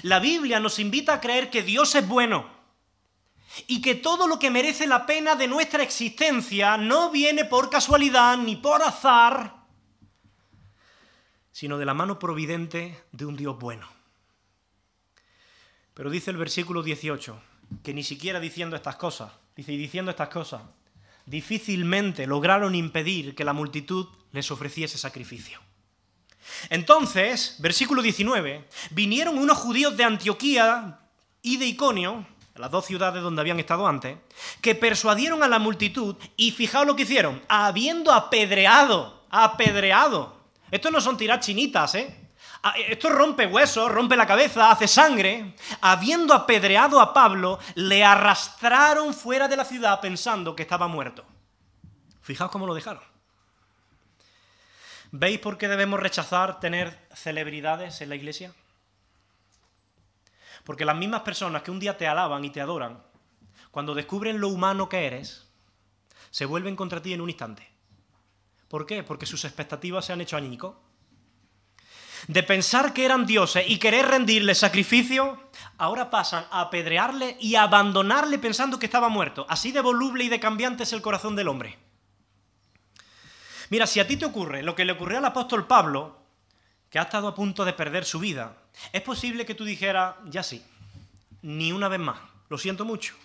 La Biblia nos invita a creer que Dios es bueno y que todo lo que merece la pena de nuestra existencia no viene por casualidad ni por azar, sino de la mano providente de un Dios bueno. Pero dice el versículo 18, que ni siquiera diciendo estas cosas, dice, y diciendo estas cosas, difícilmente lograron impedir que la multitud les ofreciese sacrificio. Entonces, versículo 19, vinieron unos judíos de Antioquía y de Iconio, las dos ciudades donde habían estado antes, que persuadieron a la multitud y fijaos lo que hicieron, habiendo apedreado, apedreado. Estos no son tirar chinitas, ¿eh? Ah, esto rompe huesos, rompe la cabeza, hace sangre. Habiendo apedreado a Pablo, le arrastraron fuera de la ciudad pensando que estaba muerto. Fijaos cómo lo dejaron. ¿Veis por qué debemos rechazar tener celebridades en la iglesia? Porque las mismas personas que un día te alaban y te adoran, cuando descubren lo humano que eres, se vuelven contra ti en un instante. ¿Por qué? Porque sus expectativas se han hecho añicos. De pensar que eran dioses y querer rendirle sacrificio, ahora pasan a apedrearle y a abandonarle pensando que estaba muerto. Así de voluble y de cambiante es el corazón del hombre. Mira, si a ti te ocurre lo que le ocurrió al apóstol Pablo, que ha estado a punto de perder su vida, es posible que tú dijeras, ya sí, ni una vez más, lo siento mucho.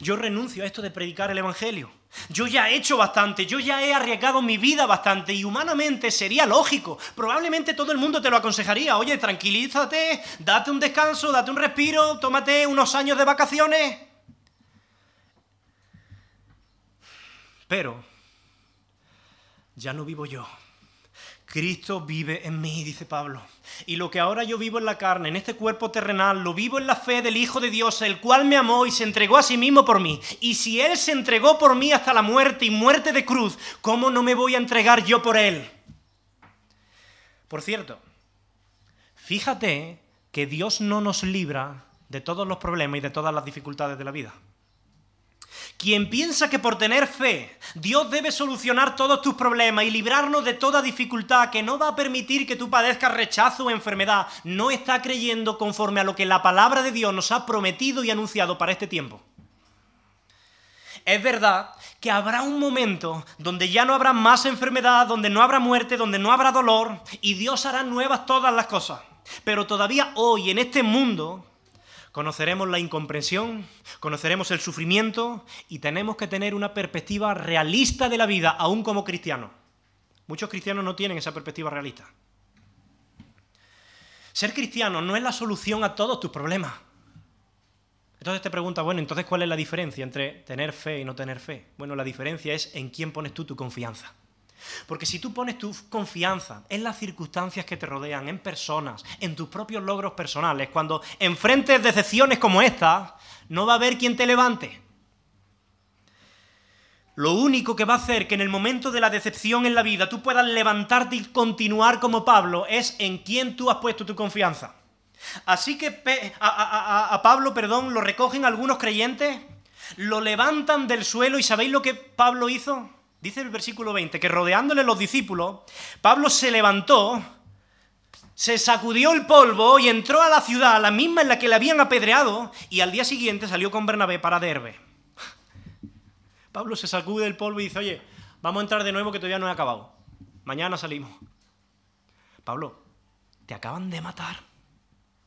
Yo renuncio a esto de predicar el Evangelio. Yo ya he hecho bastante, yo ya he arriesgado mi vida bastante y humanamente sería lógico. Probablemente todo el mundo te lo aconsejaría. Oye, tranquilízate, date un descanso, date un respiro, tómate unos años de vacaciones. Pero ya no vivo yo. Cristo vive en mí, dice Pablo. Y lo que ahora yo vivo en la carne, en este cuerpo terrenal, lo vivo en la fe del Hijo de Dios, el cual me amó y se entregó a sí mismo por mí. Y si Él se entregó por mí hasta la muerte y muerte de cruz, ¿cómo no me voy a entregar yo por Él? Por cierto, fíjate que Dios no nos libra de todos los problemas y de todas las dificultades de la vida. Quien piensa que por tener fe Dios debe solucionar todos tus problemas y librarnos de toda dificultad que no va a permitir que tú padezcas rechazo o enfermedad, no está creyendo conforme a lo que la palabra de Dios nos ha prometido y anunciado para este tiempo. es verdad que habrá un momento donde ya no habrá más enfermedad, donde no habrá muerte, donde no habrá dolor, y Dios hará nuevas todas las cosas. Pero todavía hoy, en este mundo, conoceremos la incomprensión, conoceremos el sufrimiento y tenemos que tener una perspectiva realista de la vida, aún como cristianos. Muchos cristianos no tienen esa perspectiva realista. Ser cristiano no es la solución a todos tus problemas. Entonces te pregunta, bueno, entonces ¿cuál es la diferencia entre tener fe y no tener fe? Bueno, la diferencia es en quién pones tú tu confianza. Porque si tú pones tu confianza en las circunstancias que te rodean, en personas, en tus propios logros personales, cuando enfrentes decepciones como esta, no va a haber quien te levante. Lo único que va a hacer que en el momento de la decepción en la vida tú puedas levantarte y continuar como Pablo es en quién tú has puesto tu confianza. Así que a, Pablo, perdón, lo recogen algunos creyentes, lo levantan del suelo y ¿sabéis lo que Pablo hizo? Dice el versículo 20, que rodeándole los discípulos, Pablo se levantó, se sacudió el polvo y entró a la ciudad, la misma en la que le habían apedreado, y al día siguiente salió con Bernabé para Derbe. Pablo se sacude el polvo y dice, oye, vamos a entrar de nuevo que todavía no he acabado. Mañana salimos. Pablo, te acaban de matar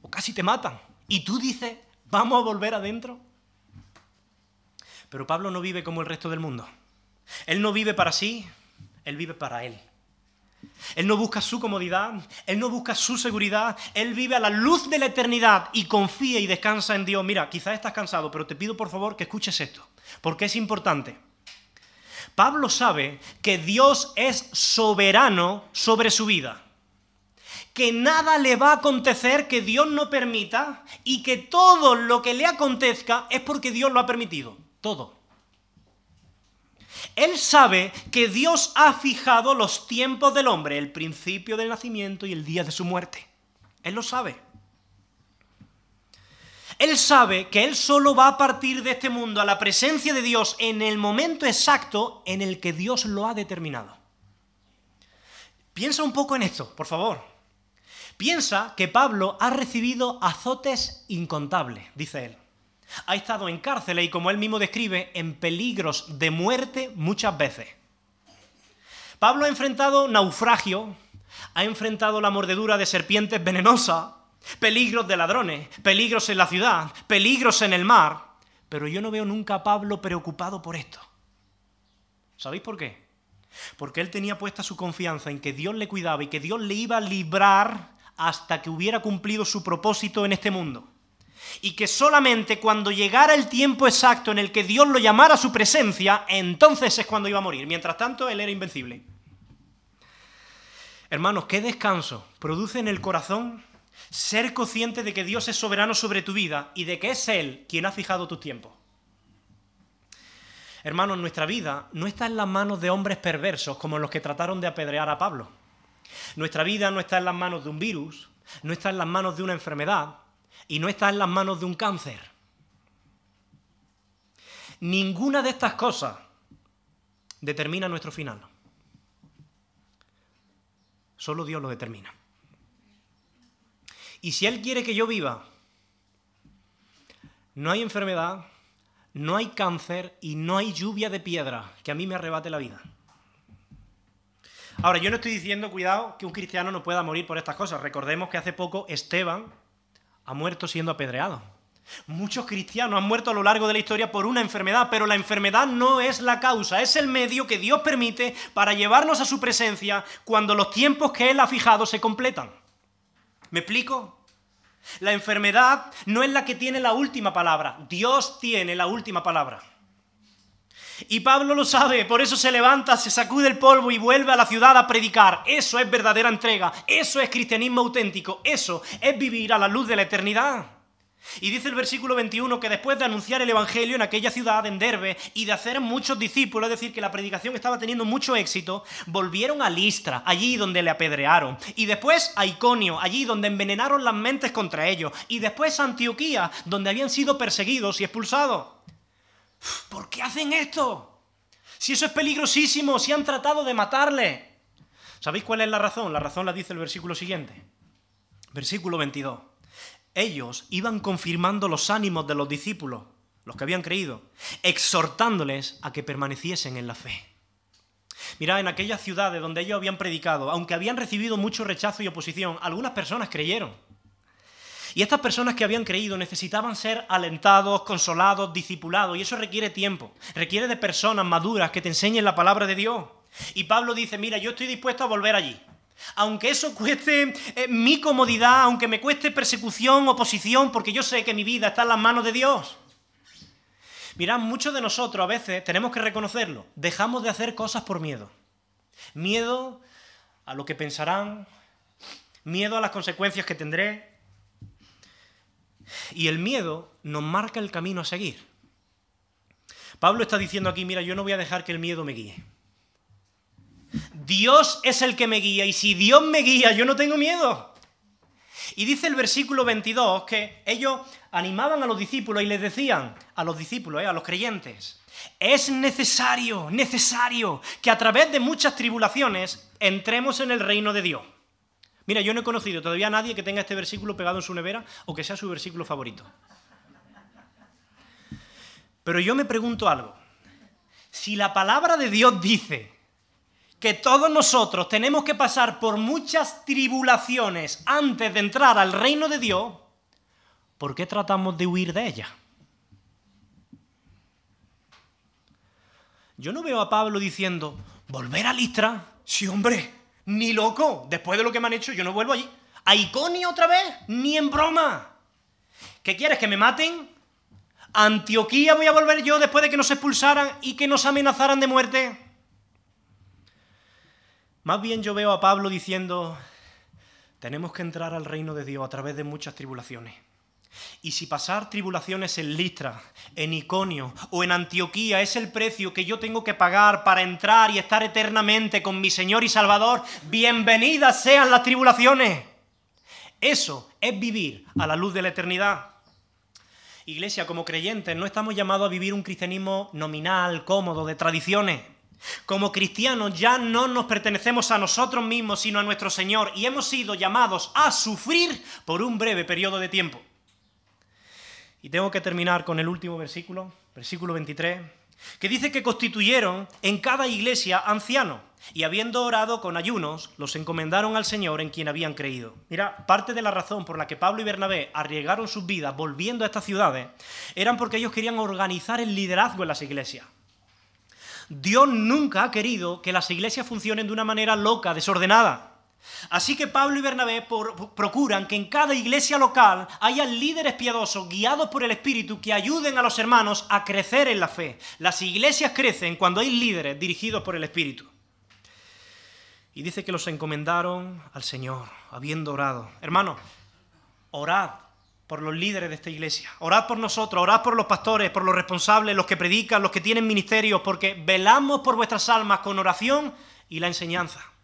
o casi te matan. Y tú dices, vamos a volver adentro. Pero Pablo no vive como el resto del mundo. Él no vive para sí, él vive para él. Él no busca su comodidad, él no busca su seguridad, él vive a la luz de la eternidad y confía y descansa en Dios. Mira, quizás estás cansado, pero te pido por favor que escuches esto, porque es importante. Pablo sabe que Dios es soberano sobre su vida que nada le va a acontecer que Dios no permita y que todo lo que le acontezca es porque Dios lo ha permitido. Todo. Él sabe que Dios ha fijado los tiempos del hombre, el principio del nacimiento y el día de su muerte. Él lo sabe. Él sabe que Él solo va a partir de este mundo a la presencia de Dios en el momento exacto en el que Dios lo ha determinado. Piensa un poco en esto, por favor. Piensa que Pablo ha recibido azotes incontables, dice él. Ha estado en cárceles y, como él mismo describe, en peligros de muerte muchas veces. Pablo ha enfrentado naufragio, ha enfrentado la mordedura de serpientes venenosas, peligros de ladrones, peligros en la ciudad, peligros en el mar, pero yo no veo nunca a Pablo preocupado por esto. ¿Sabéis por qué? Porque él tenía puesta su confianza en que Dios le cuidaba y que Dios le iba a librar hasta que hubiera cumplido su propósito en este mundo. Y que solamente cuando llegara el tiempo exacto en el que Dios lo llamara a su presencia, entonces es cuando iba a morir. Mientras tanto, él era invencible. Hermanos, qué descanso produce en el corazón ser consciente de que Dios es soberano sobre tu vida y de que es Él quien ha fijado tus tiempos. Hermanos, nuestra vida no está en las manos de hombres perversos como los que trataron de apedrear a Pablo. Nuestra vida no está en las manos de un virus, no está en las manos de una enfermedad y no está en las manos de un cáncer. Ninguna de estas cosas determina nuestro final. Solo Dios lo determina. Y si Él quiere que yo viva, no hay enfermedad, no hay cáncer y no hay lluvia de piedra que a mí me arrebate la vida. Ahora, yo no estoy diciendo, cuidado, que un cristiano no pueda morir por estas cosas. Recordemos que hace poco Esteban ha muerto siendo apedreado. Muchos cristianos han muerto a lo largo de la historia por una enfermedad, pero la enfermedad no es la causa, es el medio que Dios permite para llevarnos a su presencia cuando los tiempos que Él ha fijado se completan. ¿Me explico? La enfermedad no es la que tiene la última palabra, Dios tiene la última palabra. Y Pablo lo sabe, por eso se levanta, se sacude el polvo y vuelve a la ciudad a predicar. Eso es verdadera entrega, eso es cristianismo auténtico, eso es vivir a la luz de la eternidad. Y dice el versículo 21 que después de anunciar el Evangelio en aquella ciudad, en Derbe, y de hacer muchos discípulos, es decir, que la predicación estaba teniendo mucho éxito, volvieron a Listra, allí donde le apedrearon, y después a Iconio, allí donde envenenaron las mentes contra ellos, y después a Antioquía, donde habían sido perseguidos y expulsados. ¿Por qué hacen esto? Si eso es peligrosísimo, si han tratado de matarle. ¿Sabéis cuál es la razón? La razón la dice el versículo siguiente. Versículo 22. Ellos iban confirmando los ánimos de los discípulos los que habían creído, exhortándoles a que permaneciesen en la fe. Mirad, en aquellas ciudades donde ellos habían predicado, aunque habían recibido mucho rechazo y oposición, algunas personas creyeron. Y estas personas que habían creído necesitaban ser alentados, consolados, discipulados, y eso requiere tiempo, requiere de personas maduras que te enseñen la palabra de Dios. Y Pablo dice, mira, yo estoy dispuesto a volver allí. Aunque eso cueste eh, mi comodidad, aunque me cueste persecución, oposición, porque yo sé que mi vida está en las manos de Dios. Mirad, muchos de nosotros a veces tenemos que reconocerlo. Dejamos de hacer cosas por miedo. Miedo a lo que pensarán, miedo a las consecuencias que tendré. Y el miedo nos marca el camino a seguir. Pablo está diciendo aquí, mira, yo no voy a dejar que el miedo me guíe. Dios es el que me guía y si Dios me guía, yo no tengo miedo. Y dice el versículo 22 que ellos animaban a los discípulos y les decían a los discípulos, eh, a los creyentes, es necesario, necesario que a través de muchas tribulaciones entremos en el reino de Dios. Mira, yo no he conocido todavía a nadie que tenga este versículo pegado en su nevera o que sea su versículo favorito. Pero yo me pregunto algo. Si la palabra de Dios dice que todos nosotros tenemos que pasar por muchas tribulaciones antes de entrar al reino de Dios, ¿por qué tratamos de huir de ella? Yo no veo a Pablo diciendo, ¿volver a Listra? Sí, hombre, ni loco. Después de lo que me han hecho, yo no vuelvo allí. ¿A Iconio otra vez? Ni en broma. ¿Qué quieres? ¿Que me maten? ¿A Antioquía voy a volver yo después de que nos expulsaran y que nos amenazaran de muerte? Más bien yo veo a Pablo diciendo, tenemos que entrar al reino de Dios a través de muchas tribulaciones. Y si pasar tribulaciones en Listra, en Iconio o en Antioquía es el precio que yo tengo que pagar para entrar y estar eternamente con mi Señor y Salvador, bienvenidas sean las tribulaciones. Eso es vivir a la luz de la eternidad. Iglesia, como creyentes, no estamos llamados a vivir un cristianismo nominal, cómodo, de tradiciones. Como cristianos ya no nos pertenecemos a nosotros mismos, sino a nuestro Señor, y hemos sido llamados a sufrir por un breve periodo de tiempo. Y tengo que terminar con el último versículo, versículo 23, que dice que constituyeron en cada iglesia ancianos, y habiendo orado con ayunos, los encomendaron al Señor en quien habían creído. Mira, parte de la razón por la que Pablo y Bernabé arriesgaron sus vidas volviendo a estas ciudades, eran porque ellos querían organizar el liderazgo en las iglesias. Dios nunca ha querido que las iglesias funcionen de una manera loca, desordenada. Así que Pablo y Bernabé procuran que en cada iglesia local haya líderes piadosos guiados por el Espíritu que ayuden a los hermanos a crecer en la fe. Las iglesias crecen cuando hay líderes dirigidos por el Espíritu. Y dice que los encomendaron al Señor, habiendo orado. Hermanos, orad por los líderes de esta iglesia. Orad por nosotros, orad por los pastores, por los responsables, los que predican, los que tienen ministerios, porque velamos por vuestras almas con oración y la enseñanza.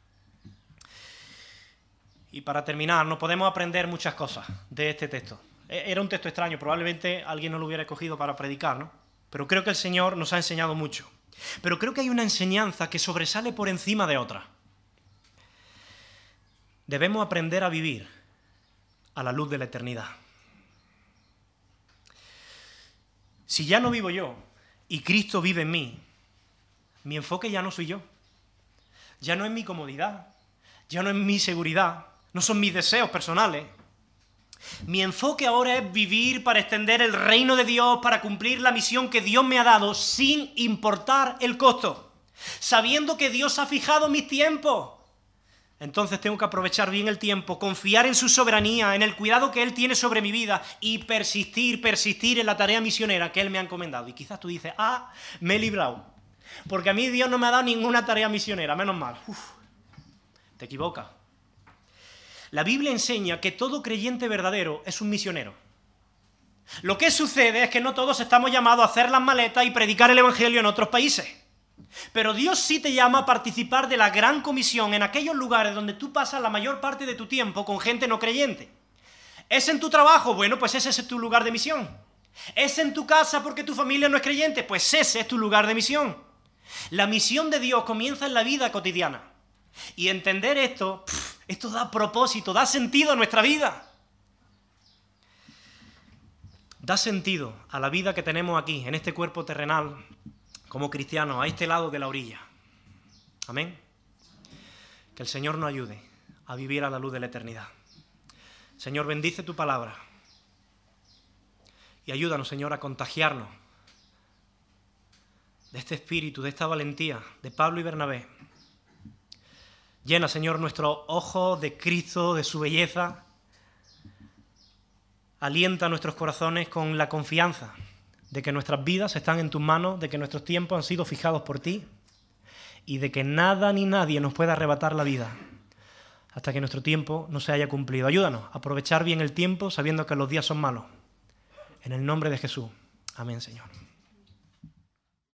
Y para terminar, nos podemos aprender muchas cosas de este texto. E, era un texto extraño, probablemente alguien no lo hubiera escogido para predicar, ¿no? Pero creo que el Señor nos ha enseñado mucho. Pero creo que hay una enseñanza que sobresale por encima de otra. Debemos aprender a vivir a la luz de la eternidad. Si ya no vivo yo y Cristo vive en mí, mi enfoque ya no soy yo. Ya no es mi comodidad, ya no es mi seguridad, no son mis deseos personales. Mi enfoque ahora es vivir para extender el reino de Dios, para cumplir la misión que Dios me ha dado sin importar el costo, sabiendo que Dios ha fijado mis tiempos entonces tengo que aprovechar bien el tiempo, confiar en su soberanía, en el cuidado que Él tiene sobre mi vida y persistir, persistir en la tarea misionera que Él me ha encomendado. Y quizás tú dices, ah, me he librado. Porque a mí Dios no me ha dado ninguna tarea misionera, menos mal. te equivocas. La Biblia enseña que todo creyente verdadero es un misionero. Lo que sucede es que no todos estamos llamados a hacer las maletas y predicar el Evangelio en otros países. Pero Dios sí te llama a participar de la gran comisión en aquellos lugares donde tú pasas la mayor parte de tu tiempo con gente no creyente. ¿Es en tu trabajo? Bueno, pues ese es tu lugar de misión. ¿Es en tu casa porque tu familia no es creyente? Pues ese es tu lugar de misión. La misión de Dios comienza en la vida cotidiana. Y entender esto, esto da propósito, da sentido a nuestra vida. da sentido a la vida que tenemos aquí, en este cuerpo terrenal, como cristianos, a este lado de la orilla. Amén. Que el Señor nos ayude a vivir a la luz de la eternidad. Señor, bendice tu palabra y ayúdanos, Señor, a contagiarnos de este espíritu, de esta valentía de Pablo y Bernabé. Llena, Señor, nuestros ojos de Cristo, de su belleza. Alienta nuestros corazones con la confianza de que nuestras vidas están en tus manos, de que nuestros tiempos han sido fijados por ti y de que nada ni nadie nos pueda arrebatar la vida hasta que nuestro tiempo no se haya cumplido. Ayúdanos a aprovechar bien el tiempo sabiendo que los días son malos. En el nombre de Jesús. Amén, Señor.